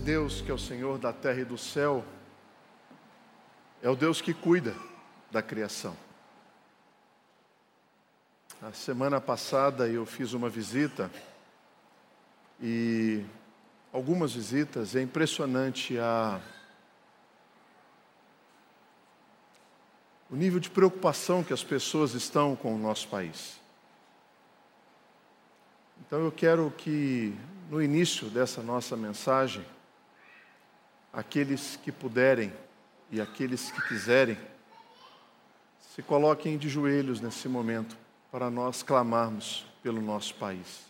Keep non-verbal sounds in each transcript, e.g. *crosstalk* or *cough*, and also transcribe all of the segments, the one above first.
Esse Deus que é o Senhor da terra e do céu, é o Deus que cuida da criação. A semana passada eu fiz uma visita e algumas visitas, é impressionante a o nível de preocupação que as pessoas estão com o nosso país. Então eu quero que no início dessa nossa mensagem, aqueles que puderem e aqueles que quiserem, se coloquem de joelhos nesse momento para nós clamarmos pelo nosso país.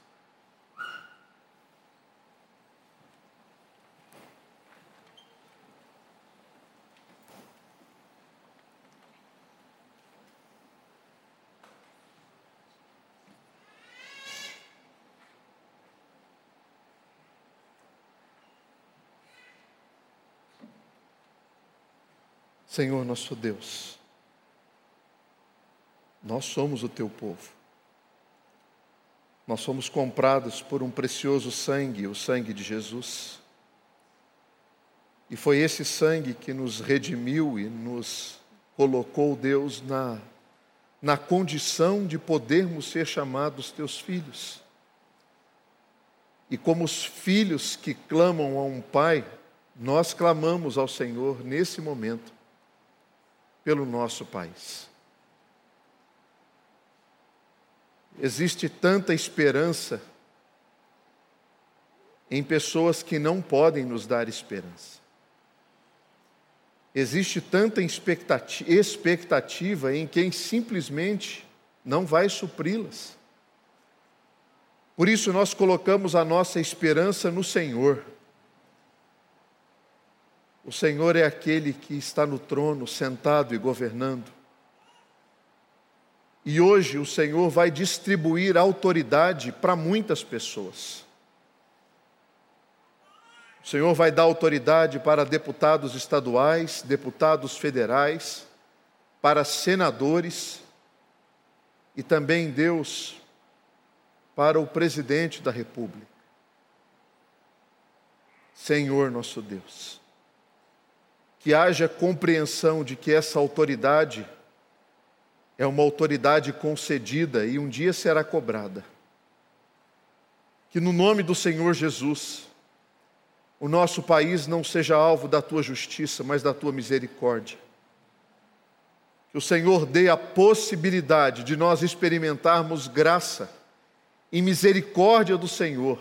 Senhor nosso Deus, nós somos o teu povo. Nós somos comprados por um precioso sangue, o sangue de Jesus. E foi esse sangue que nos redimiu e nos colocou, Deus, na, na condição de podermos ser chamados teus filhos. E como os filhos que clamam a um pai, nós clamamos ao Senhor nesse momento pelo nosso país. Existe tanta esperança em pessoas que não podem nos dar esperança. Existe tanta expectativa em quem simplesmente não vai supri-las. Por isso nós colocamos a nossa esperança no Senhor. O Senhor é aquele que está no trono, sentado e governando. E hoje o Senhor vai distribuir autoridade para muitas pessoas. O Senhor vai dar autoridade para deputados estaduais, deputados federais, para senadores e também Deus para o presidente da República. Senhor nosso Deus que haja compreensão de que essa autoridade é uma autoridade concedida e um dia será cobrada. Que no nome do Senhor Jesus, o nosso país não seja alvo da tua justiça, mas da tua misericórdia. Que o Senhor dê a possibilidade de nós experimentarmos graça e misericórdia do Senhor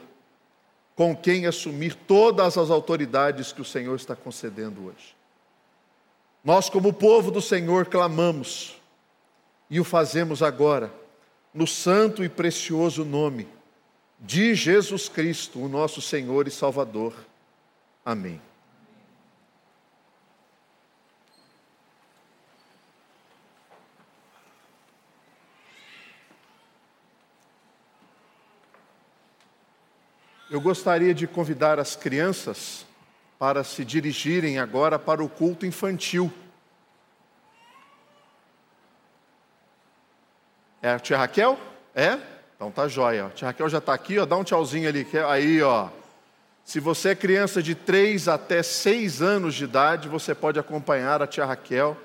com quem assumir todas as autoridades que o Senhor está concedendo hoje. Nós, como povo do Senhor, clamamos e o fazemos agora, no santo e precioso nome de Jesus Cristo, o nosso Senhor e Salvador. Amém. Eu gostaria de convidar as crianças para se dirigirem agora para o culto infantil. É a tia Raquel? É? Então tá jóia. A tia Raquel já está aqui, ó, dá um tchauzinho ali. Aí, ó. Se você é criança de 3 até 6 anos de idade, você pode acompanhar a tia Raquel,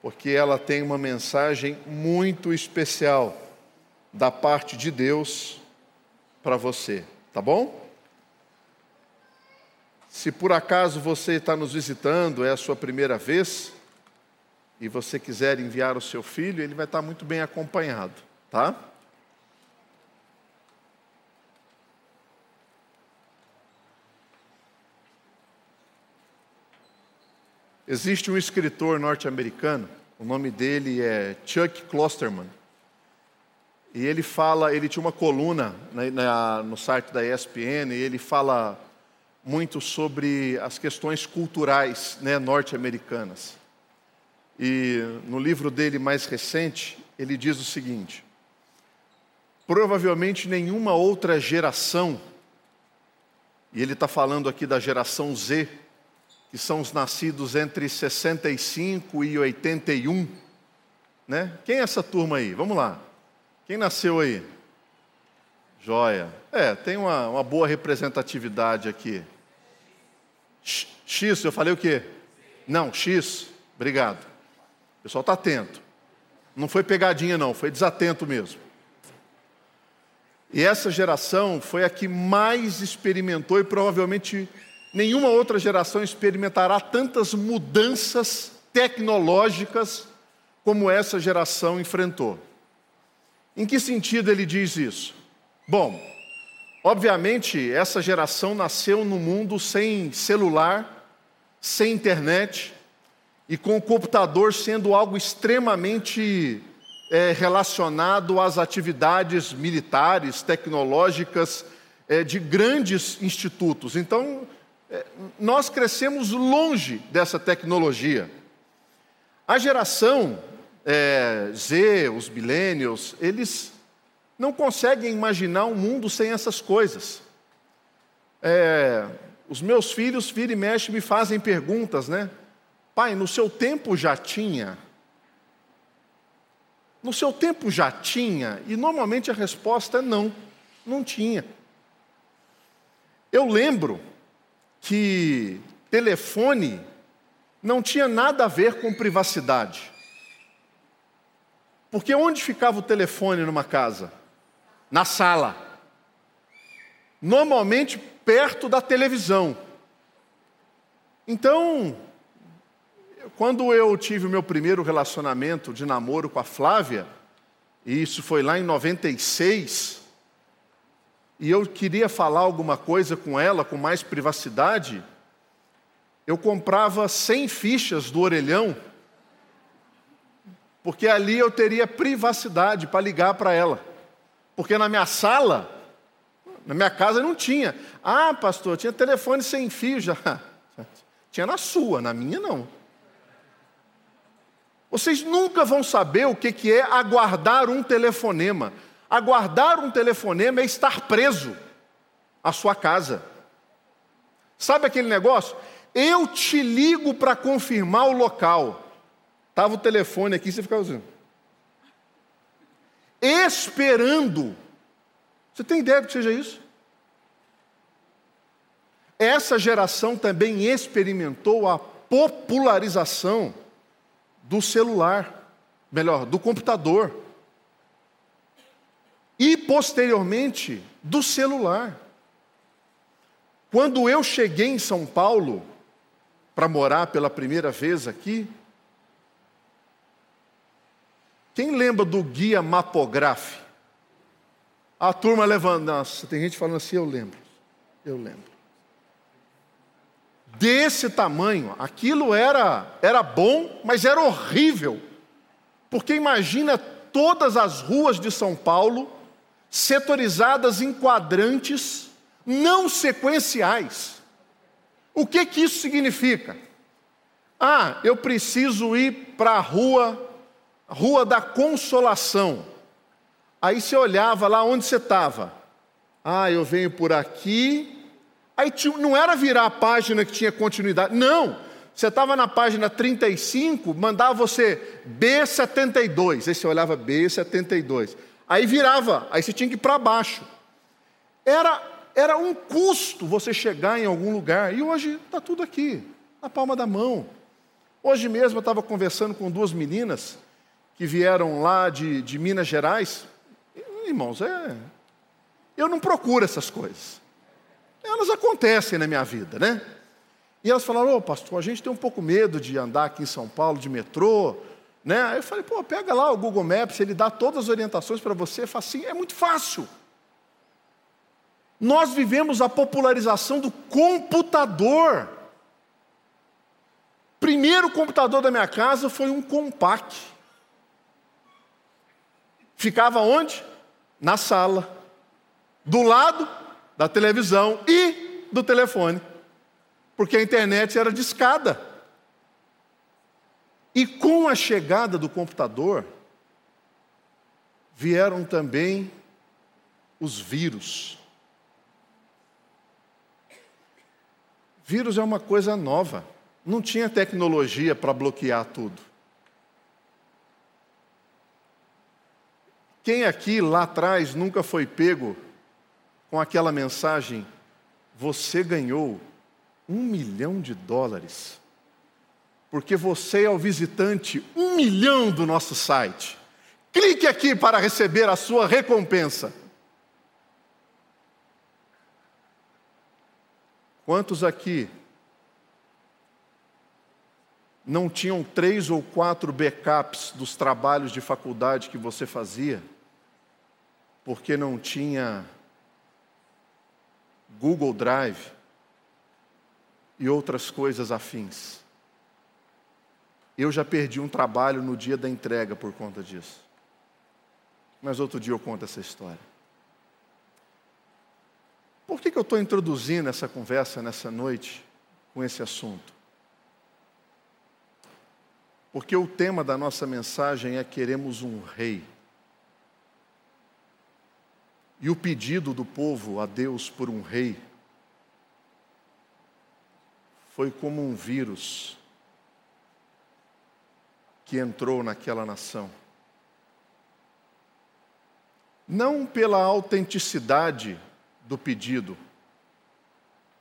porque ela tem uma mensagem muito especial da parte de Deus para você, tá bom? Se por acaso você está nos visitando, é a sua primeira vez, e você quiser enviar o seu filho, ele vai estar muito bem acompanhado, tá? Existe um escritor norte-americano, o nome dele é Chuck Klosterman. E ele fala, ele tinha uma coluna na, na, no site da ESPN, e ele fala muito sobre as questões culturais né, norte-americanas. E no livro dele mais recente, ele diz o seguinte: provavelmente nenhuma outra geração, e ele está falando aqui da geração Z, que são os nascidos entre 65 e 81, né? Quem é essa turma aí? Vamos lá. Quem nasceu aí? Joia. É, tem uma, uma boa representatividade aqui. X, eu falei o quê? Não, X, obrigado. O pessoal está atento. Não foi pegadinha, não, foi desatento mesmo. E essa geração foi a que mais experimentou e provavelmente nenhuma outra geração experimentará tantas mudanças tecnológicas como essa geração enfrentou. Em que sentido ele diz isso? Bom, obviamente essa geração nasceu no mundo sem celular, sem internet e com o computador sendo algo extremamente é, relacionado às atividades militares, tecnológicas é, de grandes institutos. Então, é, nós crescemos longe dessa tecnologia. A geração é, Z, os millennials, eles não conseguem imaginar um mundo sem essas coisas. É, os meus filhos, vira e mexe, me fazem perguntas, né? Pai, no seu tempo já tinha no seu tempo já tinha? E normalmente a resposta é não, não tinha. Eu lembro que telefone não tinha nada a ver com privacidade. Porque onde ficava o telefone numa casa? Na sala. Normalmente perto da televisão. Então, quando eu tive o meu primeiro relacionamento de namoro com a Flávia, e isso foi lá em 96, e eu queria falar alguma coisa com ela com mais privacidade, eu comprava 100 fichas do orelhão, porque ali eu teria privacidade para ligar para ela. Porque na minha sala, na minha casa não tinha. Ah, pastor, tinha telefone sem fio já. *laughs* Tinha na sua, na minha não. Vocês nunca vão saber o que é aguardar um telefonema. Aguardar um telefonema é estar preso à sua casa. Sabe aquele negócio? Eu te ligo para confirmar o local. Estava o telefone aqui, você ficava assim. Esperando. Você tem ideia do que seja isso? Essa geração também experimentou a popularização do celular, melhor, do computador. E posteriormente do celular. Quando eu cheguei em São Paulo para morar pela primeira vez aqui, quem lembra do guia Mapograph? A turma levando, nossa, tem gente falando assim, eu lembro, eu lembro desse tamanho. Aquilo era, era bom, mas era horrível. Porque imagina todas as ruas de São Paulo setorizadas em quadrantes não sequenciais. O que que isso significa? Ah, eu preciso ir para a rua, Rua da Consolação. Aí você olhava lá onde você estava. Ah, eu venho por aqui, Aí não era virar a página que tinha continuidade, não. Você estava na página 35, mandava você B72, aí você olhava B72. Aí virava, aí você tinha que ir para baixo. Era, era um custo você chegar em algum lugar, e hoje está tudo aqui, na palma da mão. Hoje mesmo eu estava conversando com duas meninas que vieram lá de, de Minas Gerais. Irmãos, é, eu não procuro essas coisas elas acontecem na minha vida, né? E elas falaram, ô oh, pastor, a gente tem um pouco medo de andar aqui em São Paulo de metrô, né? Aí eu falei, pô, pega lá o Google Maps, ele dá todas as orientações para você, fala assim, é muito fácil. Nós vivemos a popularização do computador. Primeiro computador da minha casa foi um Compaq. Ficava onde? Na sala. Do lado da televisão e do telefone, porque a internet era de escada. E com a chegada do computador, vieram também os vírus. Vírus é uma coisa nova, não tinha tecnologia para bloquear tudo. Quem aqui lá atrás nunca foi pego com aquela mensagem: Você ganhou Um milhão de dólares. Porque você é o visitante um milhão do nosso site. Clique aqui para receber a sua recompensa. Quantos aqui não tinham três ou quatro backups dos trabalhos de faculdade que você fazia, porque não tinha Google Drive e outras coisas afins. Eu já perdi um trabalho no dia da entrega por conta disso. Mas outro dia eu conto essa história. Por que, que eu estou introduzindo essa conversa nessa noite com esse assunto? Porque o tema da nossa mensagem é Queremos um Rei. E o pedido do povo a Deus por um rei foi como um vírus que entrou naquela nação. Não pela autenticidade do pedido,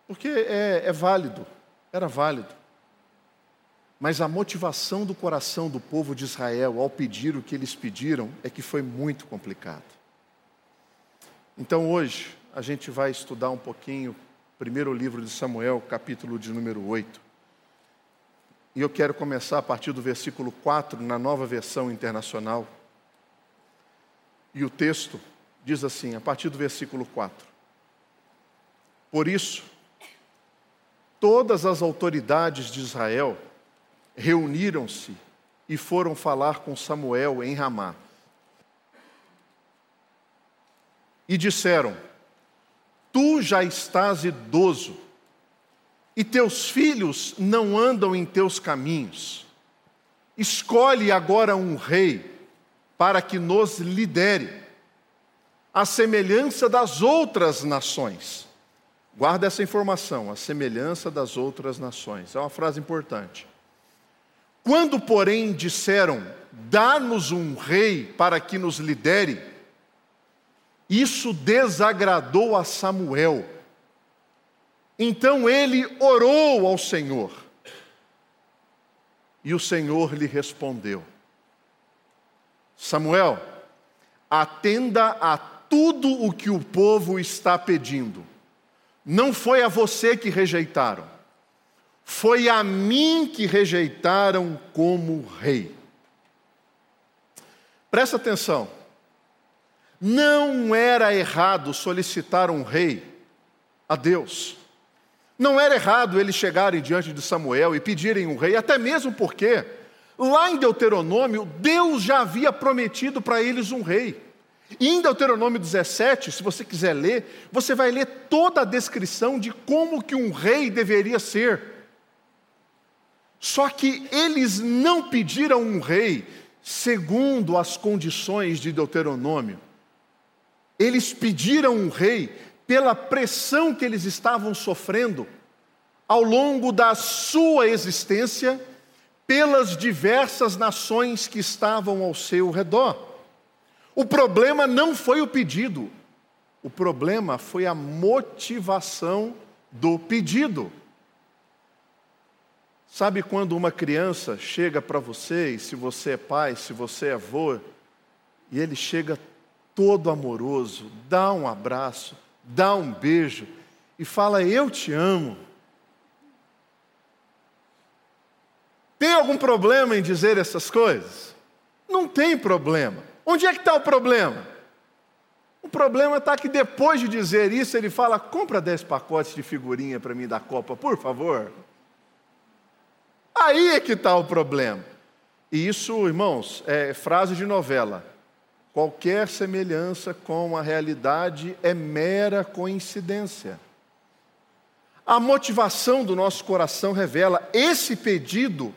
porque é, é válido, era válido. Mas a motivação do coração do povo de Israel ao pedir o que eles pediram é que foi muito complicado. Então hoje a gente vai estudar um pouquinho o primeiro livro de Samuel, capítulo de número 8. E eu quero começar a partir do versículo 4, na nova versão internacional. E o texto diz assim, a partir do versículo 4: Por isso, todas as autoridades de Israel reuniram-se e foram falar com Samuel em Ramá. E disseram: Tu já estás idoso, e teus filhos não andam em teus caminhos. Escolhe agora um rei para que nos lidere, à semelhança das outras nações. Guarda essa informação, a semelhança das outras nações. É uma frase importante. Quando, porém, disseram: Dá-nos um rei para que nos lidere, isso desagradou a Samuel. Então ele orou ao Senhor. E o Senhor lhe respondeu: Samuel, atenda a tudo o que o povo está pedindo. Não foi a você que rejeitaram foi a mim que rejeitaram como rei. Presta atenção. Não era errado solicitar um rei a Deus. Não era errado eles chegarem diante de Samuel e pedirem um rei, até mesmo porque, lá em Deuteronômio, Deus já havia prometido para eles um rei. E em Deuteronômio 17, se você quiser ler, você vai ler toda a descrição de como que um rei deveria ser. Só que eles não pediram um rei segundo as condições de Deuteronômio. Eles pediram um rei pela pressão que eles estavam sofrendo ao longo da sua existência pelas diversas nações que estavam ao seu redor. O problema não foi o pedido, o problema foi a motivação do pedido. Sabe quando uma criança chega para você, e se você é pai, se você é avô, e ele chega todo amoroso, dá um abraço, dá um beijo e fala: Eu te amo. Tem algum problema em dizer essas coisas? Não tem problema. Onde é que está o problema? O problema está que depois de dizer isso, ele fala: compra dez pacotes de figurinha para mim da Copa, por favor. Aí é que está o problema. E isso, irmãos, é frase de novela. Qualquer semelhança com a realidade é mera coincidência. A motivação do nosso coração revela esse pedido.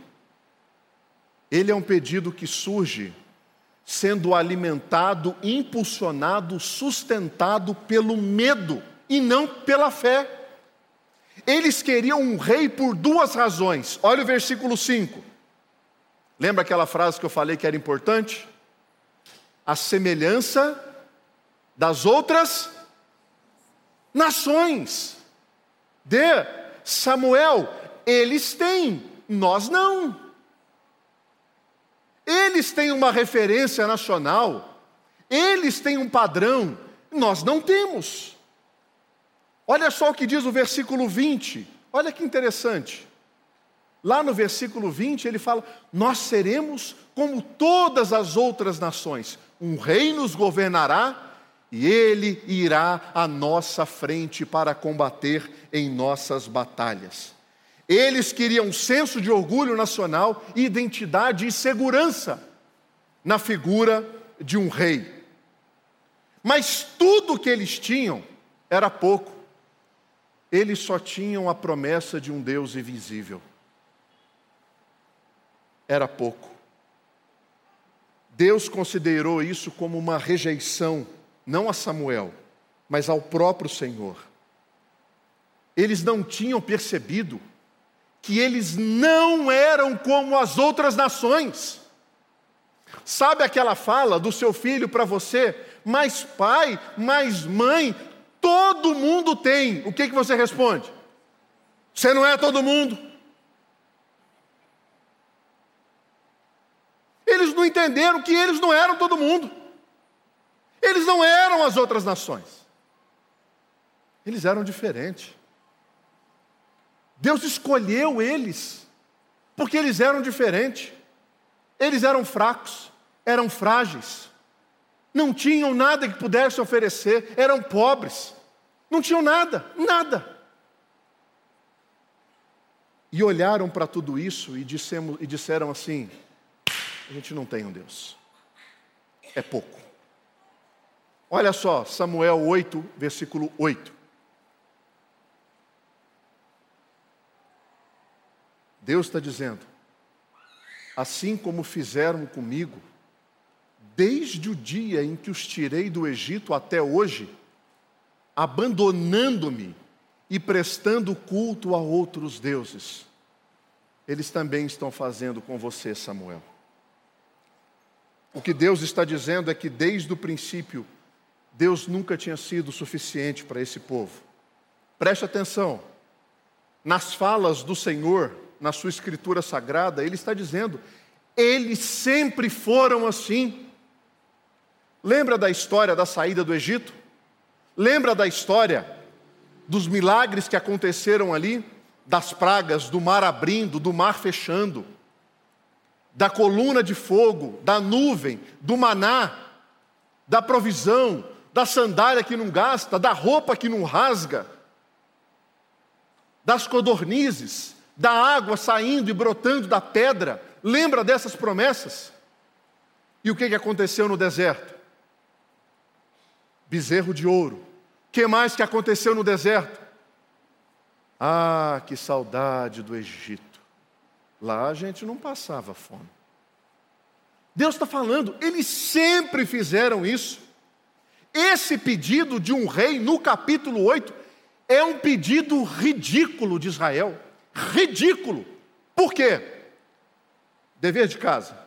Ele é um pedido que surge sendo alimentado, impulsionado, sustentado pelo medo e não pela fé. Eles queriam um rei por duas razões. Olha o versículo 5. Lembra aquela frase que eu falei que era importante? A semelhança das outras nações. De Samuel, eles têm, nós não. Eles têm uma referência nacional, eles têm um padrão, nós não temos. Olha só o que diz o versículo 20, olha que interessante. Lá no versículo 20 ele fala: Nós seremos como todas as outras nações, um rei nos governará e ele irá à nossa frente para combater em nossas batalhas. Eles queriam um senso de orgulho nacional, identidade e segurança na figura de um rei. Mas tudo que eles tinham era pouco. Eles só tinham a promessa de um Deus invisível. Era pouco. Deus considerou isso como uma rejeição, não a Samuel, mas ao próprio Senhor. Eles não tinham percebido que eles não eram como as outras nações. Sabe aquela fala do seu filho para você? Mas pai, mas mãe, todo mundo tem. O que, que você responde? Você não é todo mundo. Eles não entenderam que eles não eram todo mundo. Eles não eram as outras nações. Eles eram diferentes. Deus escolheu eles, porque eles eram diferentes. Eles eram fracos, eram frágeis, não tinham nada que pudesse oferecer, eram pobres, não tinham nada, nada. E olharam para tudo isso e, dissemos, e disseram assim: a gente não tem um Deus, é pouco. Olha só, Samuel 8, versículo 8. Deus está dizendo: assim como fizeram comigo, desde o dia em que os tirei do Egito até hoje, abandonando-me e prestando culto a outros deuses, eles também estão fazendo com você, Samuel. O que Deus está dizendo é que desde o princípio, Deus nunca tinha sido suficiente para esse povo. Preste atenção, nas falas do Senhor, na sua escritura sagrada, ele está dizendo: eles sempre foram assim. Lembra da história da saída do Egito? Lembra da história dos milagres que aconteceram ali? Das pragas, do mar abrindo, do mar fechando, da coluna de fogo, da nuvem, do maná, da provisão, da sandália que não gasta, da roupa que não rasga, das codornizes, da água saindo e brotando da pedra. Lembra dessas promessas? E o que, aconteceu no deserto? Bezerro de ouro. O que mais que aconteceu no deserto? Ah, que saudade do Egito. Lá a gente não passava fome. Deus está falando, eles sempre fizeram isso. Esse pedido de um rei, no capítulo 8, é um pedido ridículo de Israel ridículo. Por quê? Dever de casa.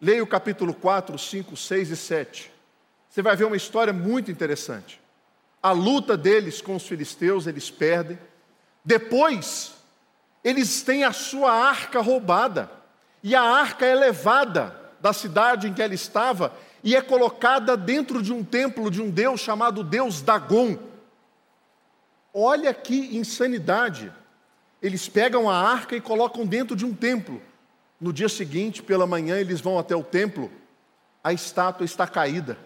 Leia o capítulo 4, 5, 6 e 7. Você vai ver uma história muito interessante. A luta deles com os filisteus, eles perdem. Depois, eles têm a sua arca roubada. E a arca é levada da cidade em que ela estava e é colocada dentro de um templo de um deus chamado Deus Dagon. Olha que insanidade eles pegam a arca e colocam dentro de um templo. No dia seguinte, pela manhã, eles vão até o templo, a estátua está caída,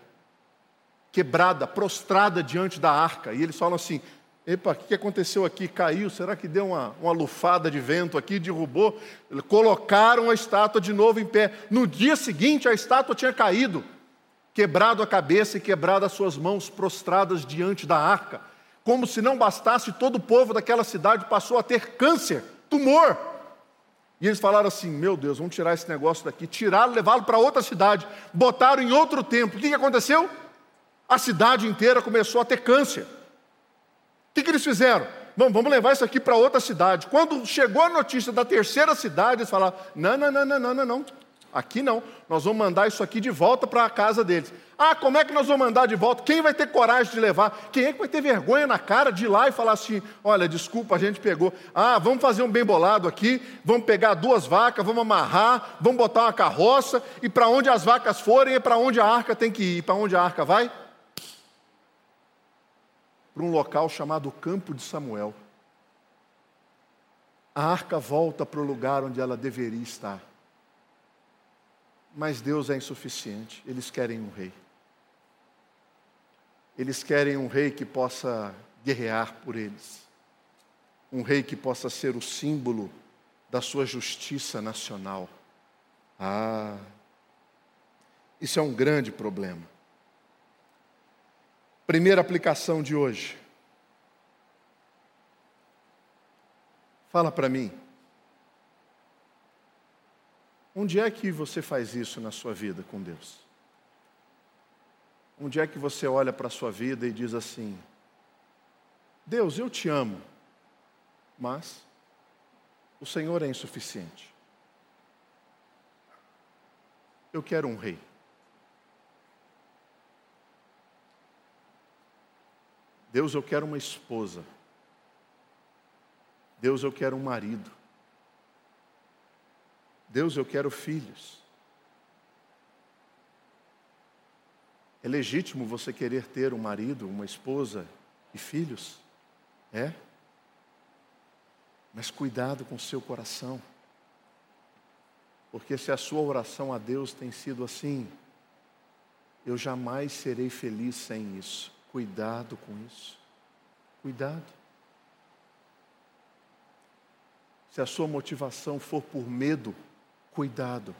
quebrada, prostrada diante da arca. E eles falam assim: Epa, o que aconteceu aqui? Caiu? Será que deu uma, uma lufada de vento aqui, derrubou? Colocaram a estátua de novo em pé. No dia seguinte, a estátua tinha caído, quebrado a cabeça e quebrado as suas mãos prostradas diante da arca. Como se não bastasse, todo o povo daquela cidade passou a ter câncer, tumor. E eles falaram assim: Meu Deus, vamos tirar esse negócio daqui. Tiraram, levaram para outra cidade, botaram em outro templo. O que, que aconteceu? A cidade inteira começou a ter câncer. O que, que eles fizeram? Vamos, levar isso aqui para outra cidade. Quando chegou a notícia da terceira cidade, eles falaram: Não, não, não, não, não, não, não. Aqui não. Nós vamos mandar isso aqui de volta para a casa deles. Ah, como é que nós vamos mandar de volta? Quem vai ter coragem de levar? Quem é que vai ter vergonha na cara de ir lá e falar assim: olha, desculpa, a gente pegou. Ah, vamos fazer um bem bolado aqui, vamos pegar duas vacas, vamos amarrar, vamos botar uma carroça, e para onde as vacas forem é para onde a arca tem que ir. Para onde a arca vai? Para um local chamado Campo de Samuel. A arca volta para o lugar onde ela deveria estar. Mas Deus é insuficiente, eles querem um rei. Eles querem um rei que possa guerrear por eles, um rei que possa ser o símbolo da sua justiça nacional. Ah, isso é um grande problema. Primeira aplicação de hoje. Fala para mim. Onde é que você faz isso na sua vida com Deus? Onde é que você olha para a sua vida e diz assim: Deus, eu te amo, mas o Senhor é insuficiente. Eu quero um rei. Deus, eu quero uma esposa. Deus, eu quero um marido. Deus, eu quero filhos. É legítimo você querer ter um marido, uma esposa e filhos? É? Mas cuidado com o seu coração. Porque se a sua oração a Deus tem sido assim, eu jamais serei feliz sem isso. Cuidado com isso. Cuidado. Se a sua motivação for por medo, cuidado.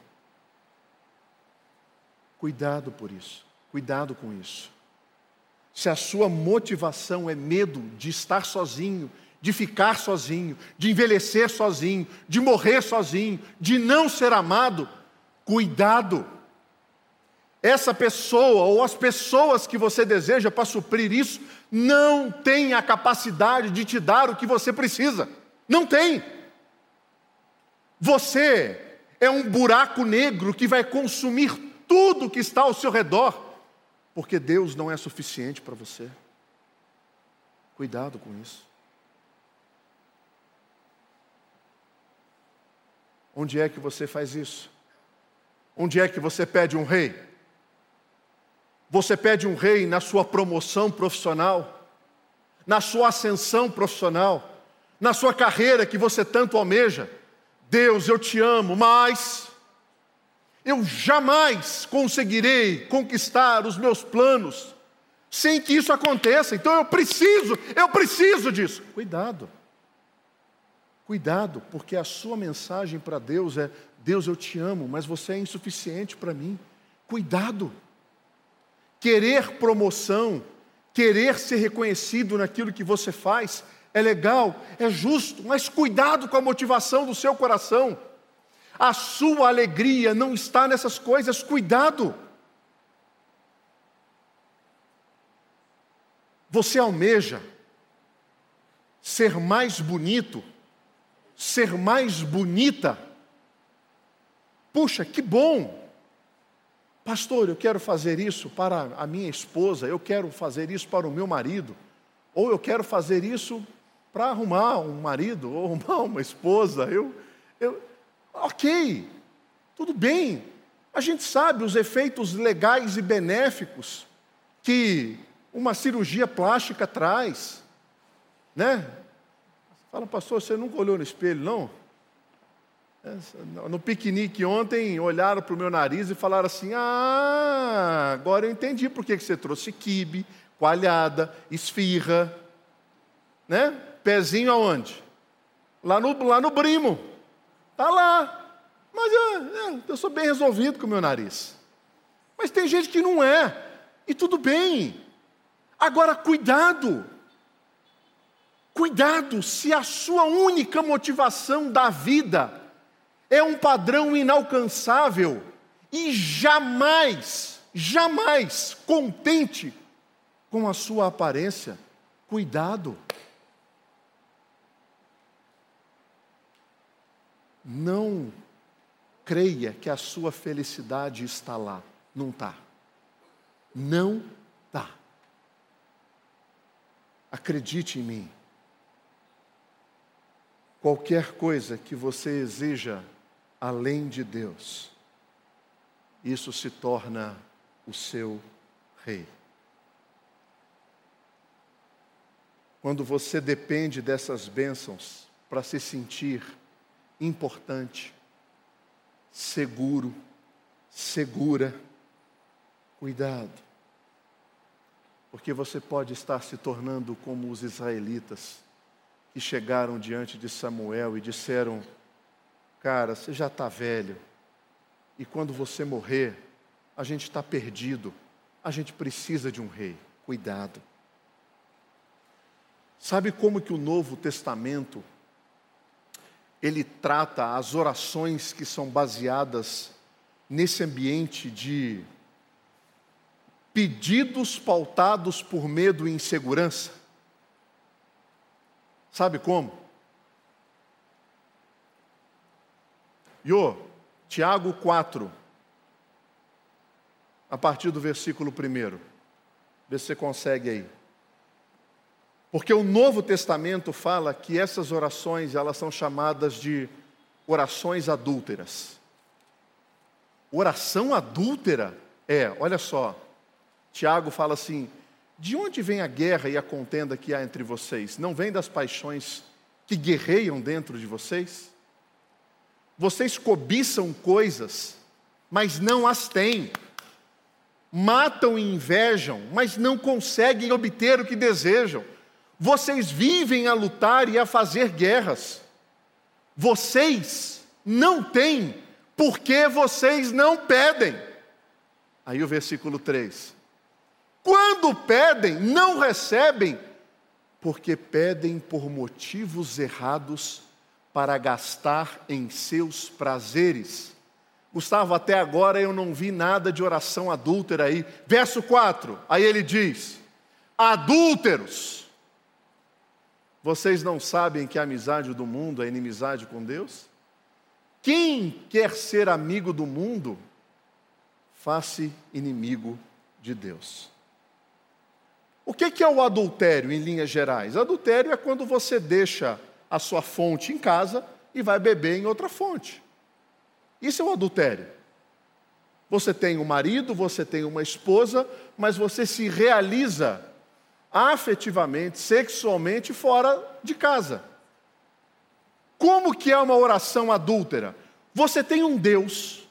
Cuidado por isso. Cuidado com isso. Se a sua motivação é medo de estar sozinho, de ficar sozinho, de envelhecer sozinho, de morrer sozinho, de não ser amado, cuidado. Essa pessoa ou as pessoas que você deseja para suprir isso não tem a capacidade de te dar o que você precisa. Não tem. Você é um buraco negro que vai consumir tudo que está ao seu redor, porque Deus não é suficiente para você. Cuidado com isso. Onde é que você faz isso? Onde é que você pede um rei? Você pede um rei na sua promoção profissional, na sua ascensão profissional, na sua carreira que você tanto almeja. Deus, eu te amo, mas eu jamais conseguirei conquistar os meus planos sem que isso aconteça. Então eu preciso, eu preciso disso. Cuidado. Cuidado, porque a sua mensagem para Deus é: Deus, eu te amo, mas você é insuficiente para mim. Cuidado. Querer promoção, querer ser reconhecido naquilo que você faz, é legal, é justo, mas cuidado com a motivação do seu coração. A sua alegria não está nessas coisas, cuidado. Você almeja ser mais bonito, ser mais bonita. Puxa, que bom! Pastor, eu quero fazer isso para a minha esposa, eu quero fazer isso para o meu marido, ou eu quero fazer isso para arrumar um marido ou arrumar *laughs* uma esposa. Eu, eu, ok, tudo bem. A gente sabe os efeitos legais e benéficos que uma cirurgia plástica traz, né? Fala, pastor, você nunca olhou no espelho, não? É, no piquenique ontem, olharam para o meu nariz e falaram assim: Ah, agora eu entendi por que você trouxe quibe, coalhada, esfirra, né? Pezinho aonde? Lá no, lá no brimo. Está lá. Mas eu, eu, eu sou bem resolvido com o meu nariz. Mas tem gente que não é. E tudo bem. Agora, cuidado. Cuidado se a sua única motivação da vida é um padrão inalcançável e jamais, jamais contente com a sua aparência. Cuidado. Não creia que a sua felicidade está lá. Não está. Não está. Acredite em mim. Qualquer coisa que você exija além de Deus, isso se torna o seu rei. Quando você depende dessas bênçãos para se sentir importante, seguro, segura, cuidado, porque você pode estar se tornando como os israelitas que chegaram diante de Samuel e disseram: Cara, você já está velho, e quando você morrer, a gente está perdido, a gente precisa de um rei. Cuidado. Sabe como que o Novo Testamento ele trata as orações que são baseadas nesse ambiente de pedidos pautados por medo e insegurança? Sabe como? Iô, Tiago 4, a partir do versículo 1. Vê se você consegue aí. Porque o Novo Testamento fala que essas orações, elas são chamadas de orações adúlteras. Oração adúltera é, olha só, Tiago fala assim: de onde vem a guerra e a contenda que há entre vocês? Não vem das paixões que guerreiam dentro de vocês? Vocês cobiçam coisas, mas não as têm. Matam e invejam, mas não conseguem obter o que desejam. Vocês vivem a lutar e a fazer guerras. Vocês não têm, porque vocês não pedem. Aí o versículo 3. Quando pedem, não recebem, porque pedem por motivos errados para gastar em seus prazeres. Gustavo, até agora eu não vi nada de oração adúltera aí. Verso 4, aí ele diz: Adúlteros, vocês não sabem que a amizade do mundo é inimizade com Deus? Quem quer ser amigo do mundo, faça inimigo de Deus. O que é o adultério, em linhas gerais? Adultério é quando você deixa a sua fonte em casa e vai beber em outra fonte. Isso é o adultério. Você tem um marido, você tem uma esposa, mas você se realiza afetivamente, sexualmente fora de casa. Como que é uma oração adúltera? Você tem um Deus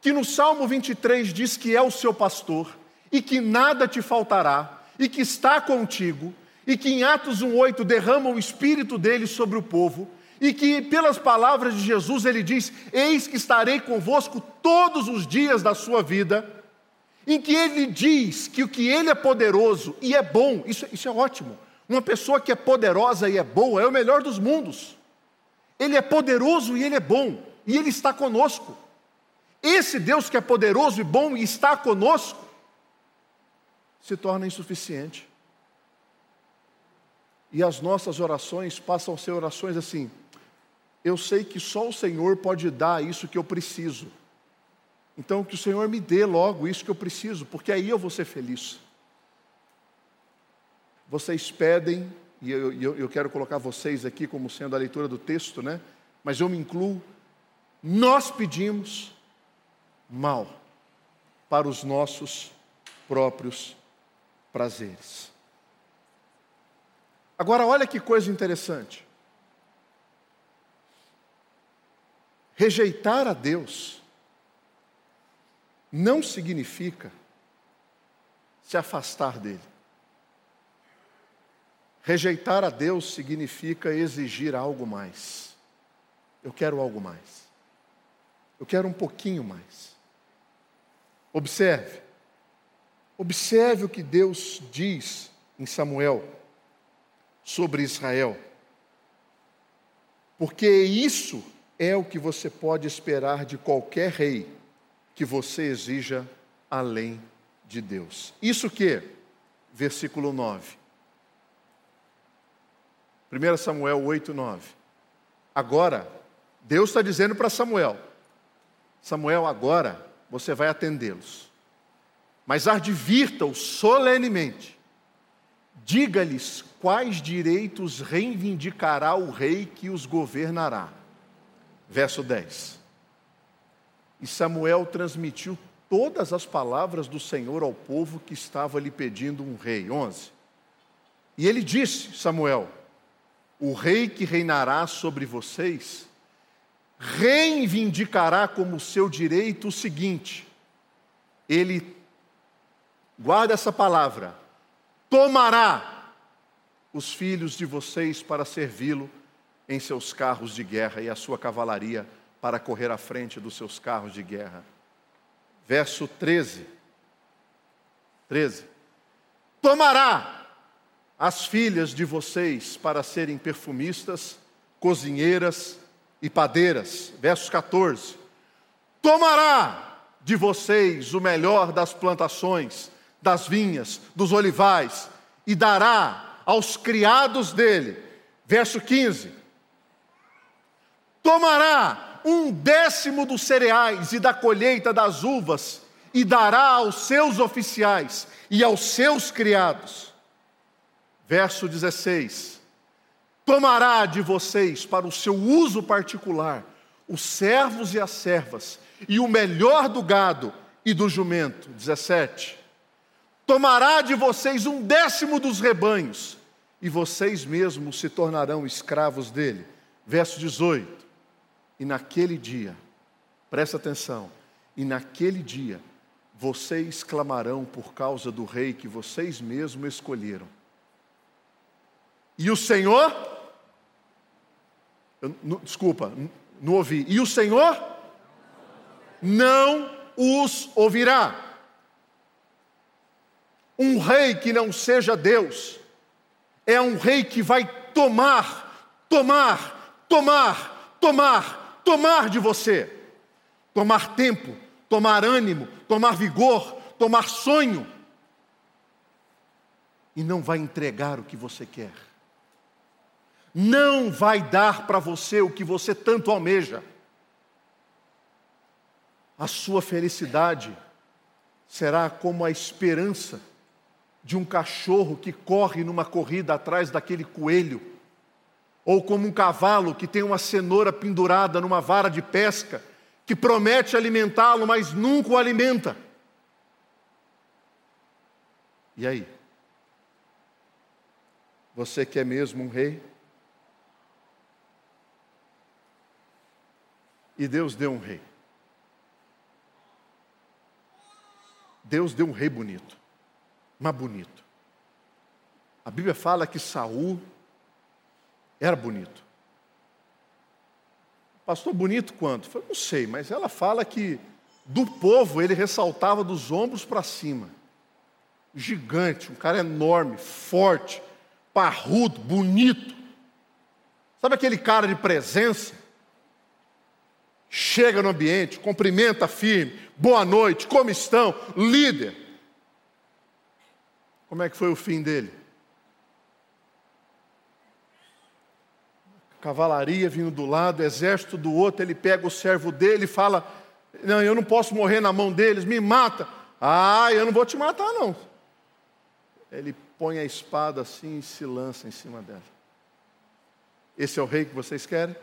que no Salmo 23 diz que é o seu pastor e que nada te faltará e que está contigo, e que em Atos 1,8 derrama o Espírito dele sobre o povo, e que pelas palavras de Jesus ele diz: Eis que estarei convosco todos os dias da sua vida, em que ele diz que o que ele é poderoso e é bom, isso, isso é ótimo. Uma pessoa que é poderosa e é boa é o melhor dos mundos. Ele é poderoso e ele é bom, e ele está conosco. Esse Deus que é poderoso e bom e está conosco, se torna insuficiente. E as nossas orações passam a ser orações assim: eu sei que só o Senhor pode dar isso que eu preciso. Então, que o Senhor me dê logo isso que eu preciso, porque aí eu vou ser feliz. Vocês pedem, e eu, eu, eu quero colocar vocês aqui como sendo a leitura do texto, né? Mas eu me incluo. Nós pedimos mal para os nossos próprios prazeres. Agora, olha que coisa interessante. Rejeitar a Deus não significa se afastar dele. Rejeitar a Deus significa exigir algo mais. Eu quero algo mais. Eu quero um pouquinho mais. Observe. Observe o que Deus diz em Samuel sobre Israel. Porque isso é o que você pode esperar de qualquer rei que você exija além de Deus. Isso que? Versículo 9. 1 Samuel 8, 9. Agora, Deus está dizendo para Samuel: Samuel, agora você vai atendê-los. Mas advirta-os solenemente. Diga-lhes quais direitos reivindicará o rei que os governará. Verso 10. E Samuel transmitiu todas as palavras do Senhor ao povo que estava lhe pedindo um rei. 11. E ele disse, Samuel: O rei que reinará sobre vocês reivindicará como seu direito o seguinte: ele, guarda essa palavra, tomará os filhos de vocês para servi-lo em seus carros de guerra e a sua cavalaria para correr à frente dos seus carros de guerra. Verso 13. 13. Tomará as filhas de vocês para serem perfumistas, cozinheiras e padeiras. Verso 14: Tomará de vocês o melhor das plantações, das vinhas, dos olivais, e dará aos criados dele. Verso 15: Tomará um décimo dos cereais e da colheita das uvas, e dará aos seus oficiais e aos seus criados Verso 16: Tomará de vocês para o seu uso particular os servos e as servas, e o melhor do gado e do jumento. 17: Tomará de vocês um décimo dos rebanhos, e vocês mesmos se tornarão escravos dele. Verso 18: E naquele dia, presta atenção, e naquele dia vocês clamarão por causa do rei que vocês mesmos escolheram e o Senhor, eu, desculpa, não ouvi. E o Senhor não os ouvirá. Um rei que não seja Deus é um rei que vai tomar, tomar, tomar, tomar, tomar de você. Tomar tempo, tomar ânimo, tomar vigor, tomar sonho. E não vai entregar o que você quer não vai dar para você o que você tanto almeja. A sua felicidade será como a esperança de um cachorro que corre numa corrida atrás daquele coelho, ou como um cavalo que tem uma cenoura pendurada numa vara de pesca, que promete alimentá-lo, mas nunca o alimenta. E aí? Você quer mesmo um rei? E Deus deu um rei. Deus deu um rei bonito, mas bonito. A Bíblia fala que Saul era bonito. Pastor, bonito quanto? Eu não sei, mas ela fala que do povo ele ressaltava dos ombros para cima. Gigante, um cara enorme, forte, parrudo, bonito. Sabe aquele cara de presença? chega no ambiente, cumprimenta firme, boa noite, como estão? Líder. Como é que foi o fim dele? Cavalaria vindo do lado, exército do outro, ele pega o servo dele e fala: Não, eu não posso morrer na mão deles, me mata. Ah, eu não vou te matar, não. Ele põe a espada assim e se lança em cima dela. Esse é o rei que vocês querem?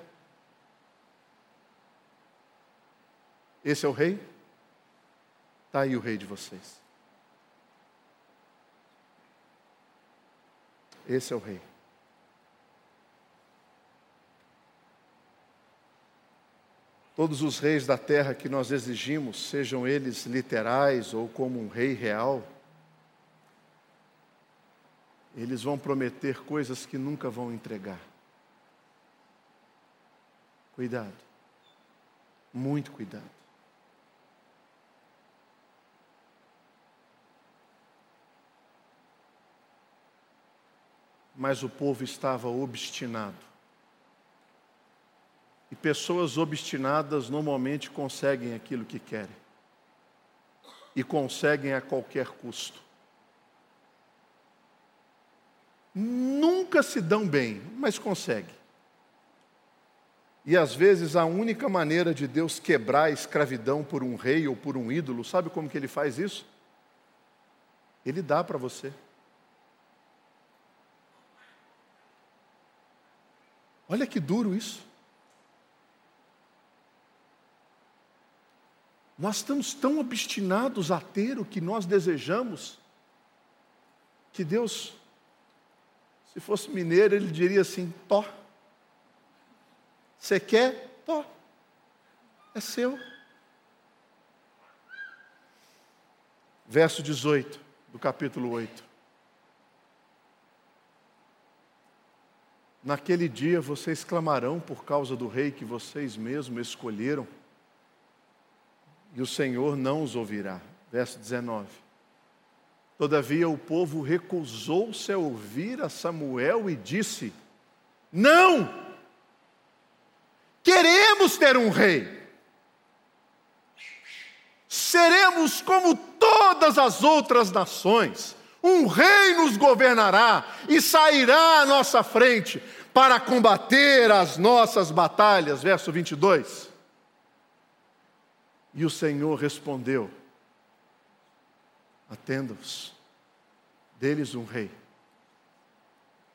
Esse é o rei? Está aí o rei de vocês. Esse é o rei. Todos os reis da terra que nós exigimos, sejam eles literais ou como um rei real, eles vão prometer coisas que nunca vão entregar. Cuidado, muito cuidado. Mas o povo estava obstinado. E pessoas obstinadas normalmente conseguem aquilo que querem. E conseguem a qualquer custo. Nunca se dão bem, mas conseguem. E às vezes a única maneira de Deus quebrar a escravidão por um rei ou por um ídolo, sabe como que ele faz isso? Ele dá para você. Olha que duro isso. Nós estamos tão obstinados a ter o que nós desejamos, que Deus, se fosse mineiro, ele diria assim: Tó. Você quer? Tó. É seu. Verso 18 do capítulo 8. Naquele dia vocês clamarão por causa do rei que vocês mesmos escolheram e o Senhor não os ouvirá. Verso 19. Todavia o povo recusou-se a ouvir a Samuel e disse: Não! Queremos ter um rei. Seremos como todas as outras nações. Um rei nos governará e sairá à nossa frente para combater as nossas batalhas. Verso 22. E o Senhor respondeu: Atenda-os, deles um rei.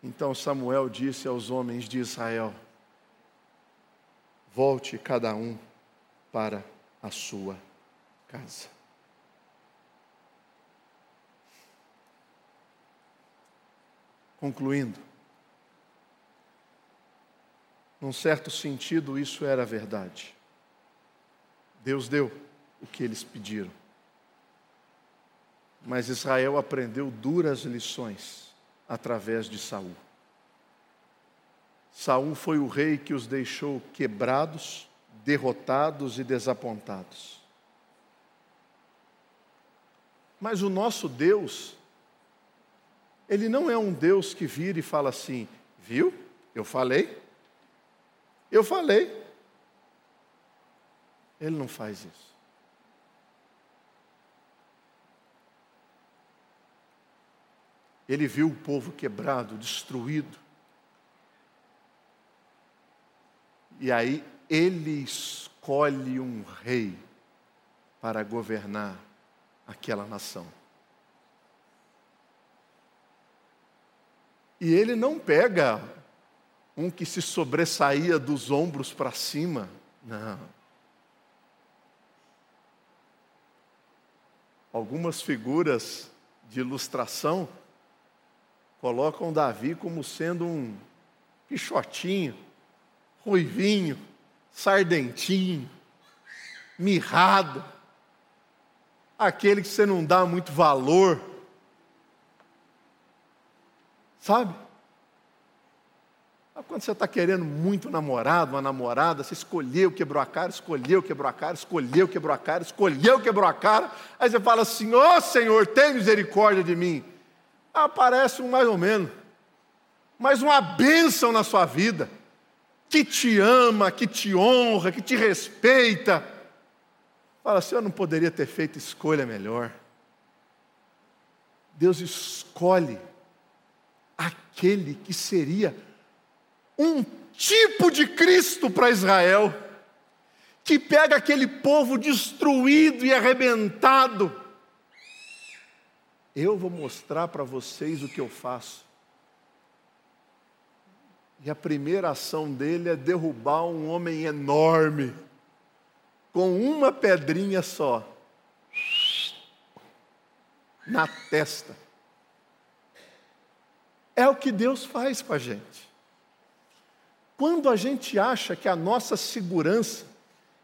Então Samuel disse aos homens de Israel: Volte cada um para a sua casa. Concluindo, num certo sentido, isso era verdade. Deus deu o que eles pediram. Mas Israel aprendeu duras lições através de Saul. Saul foi o rei que os deixou quebrados, derrotados e desapontados. Mas o nosso Deus, ele não é um Deus que vira e fala assim: viu? Eu falei, eu falei. Ele não faz isso. Ele viu o povo quebrado, destruído. E aí ele escolhe um rei para governar aquela nação. E ele não pega um que se sobressaía dos ombros para cima, não. Algumas figuras de ilustração colocam Davi como sendo um pichotinho, ruivinho, sardentinho, mirrado, aquele que você não dá muito valor, sabe? Quando você está querendo muito namorado, uma namorada, você escolheu, quebrou a cara, escolheu, quebrou a cara, escolheu, quebrou a cara, escolheu, quebrou a cara. Aí você fala assim: Ó oh, Senhor, tem misericórdia de mim. Aparece um mais ou menos, mas uma bênção na sua vida, que te ama, que te honra, que te respeita. Fala assim: Eu não poderia ter feito escolha melhor. Deus escolhe aquele que seria um tipo de Cristo para Israel, que pega aquele povo destruído e arrebentado. Eu vou mostrar para vocês o que eu faço. E a primeira ação dele é derrubar um homem enorme, com uma pedrinha só, na testa. É o que Deus faz com a gente. Quando a gente acha que a nossa segurança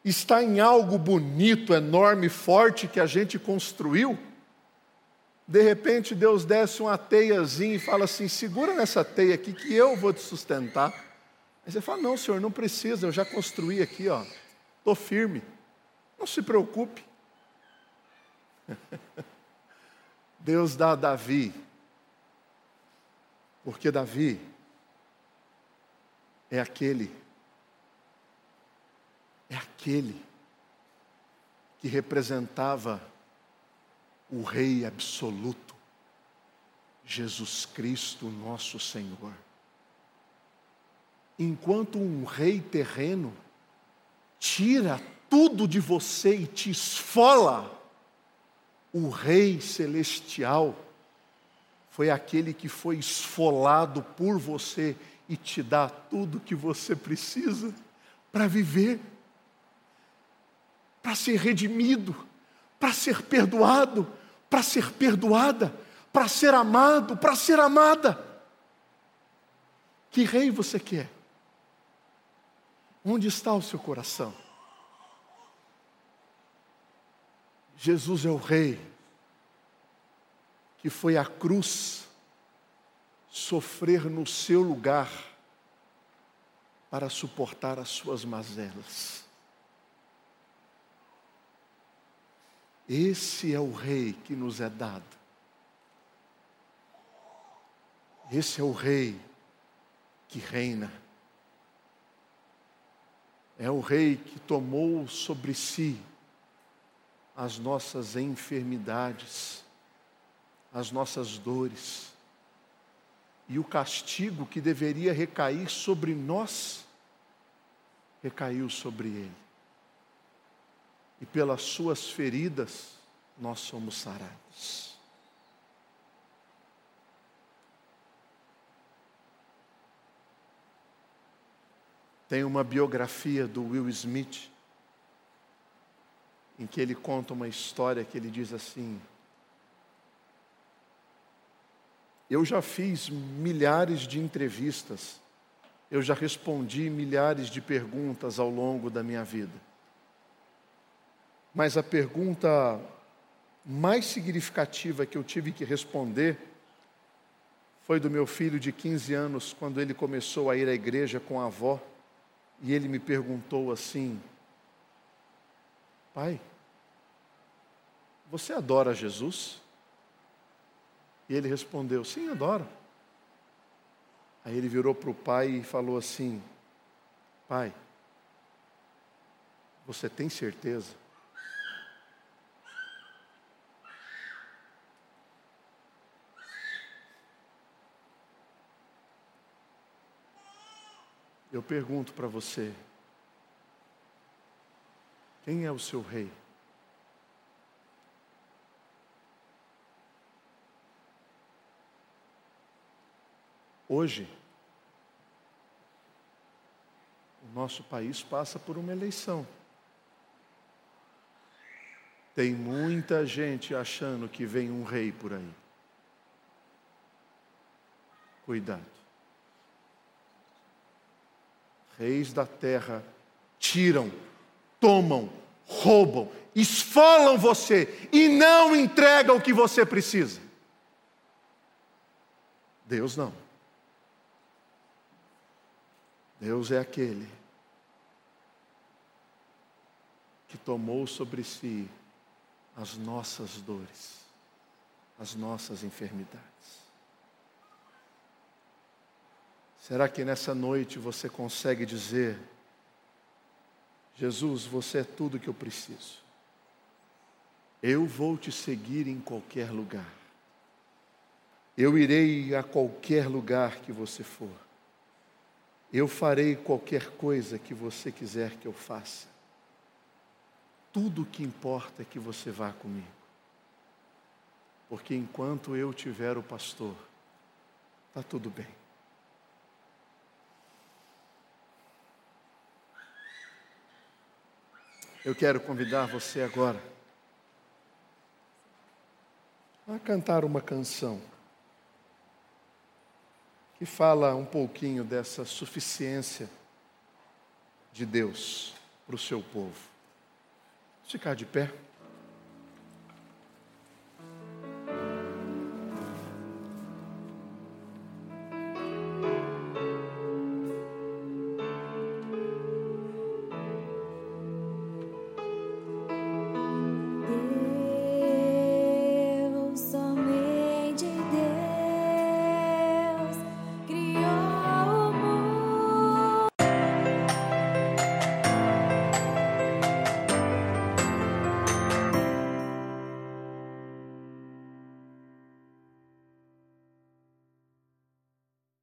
está em algo bonito, enorme, forte que a gente construiu, de repente Deus desce uma teiazinha e fala assim: segura nessa teia aqui que eu vou te sustentar. Aí você fala: não, senhor, não precisa, eu já construí aqui, ó, estou firme. Não se preocupe. *laughs* Deus dá a Davi, porque Davi é aquele, é aquele que representava o Rei absoluto, Jesus Cristo, nosso Senhor. enquanto um rei terreno tira tudo de você e te esfola, o rei celestial foi aquele que foi esfolado por você e te dá tudo que você precisa para viver, para ser redimido, para ser perdoado, para ser perdoada, para ser amado, para ser amada. Que rei você quer? Onde está o seu coração? Jesus é o Rei que foi à cruz sofrer no seu lugar para suportar as suas mazelas. Esse é o Rei que nos é dado. Esse é o Rei que reina. É o Rei que tomou sobre si as nossas enfermidades, as nossas dores. E o castigo que deveria recair sobre nós, recaiu sobre ele. E pelas suas feridas, nós somos sarados. Tem uma biografia do Will Smith, em que ele conta uma história que ele diz assim: Eu já fiz milhares de entrevistas, eu já respondi milhares de perguntas ao longo da minha vida. Mas a pergunta mais significativa que eu tive que responder foi do meu filho de 15 anos, quando ele começou a ir à igreja com a avó, e ele me perguntou assim: Pai, você adora Jesus? E ele respondeu: Sim, adoro. Aí ele virou para o pai e falou assim: Pai, você tem certeza? Eu pergunto para você: quem é o seu rei? Hoje, o nosso país passa por uma eleição. Tem muita gente achando que vem um rei por aí. Cuidado. Reis da terra tiram, tomam, roubam, esfolam você e não entregam o que você precisa. Deus não. Deus é aquele que tomou sobre si as nossas dores, as nossas enfermidades. Será que nessa noite você consegue dizer: Jesus, você é tudo que eu preciso. Eu vou te seguir em qualquer lugar. Eu irei a qualquer lugar que você for. Eu farei qualquer coisa que você quiser que eu faça. Tudo o que importa é que você vá comigo. Porque enquanto eu tiver o pastor, está tudo bem. Eu quero convidar você agora a cantar uma canção que fala um pouquinho dessa suficiência de Deus para o seu povo. Vamos ficar de pé.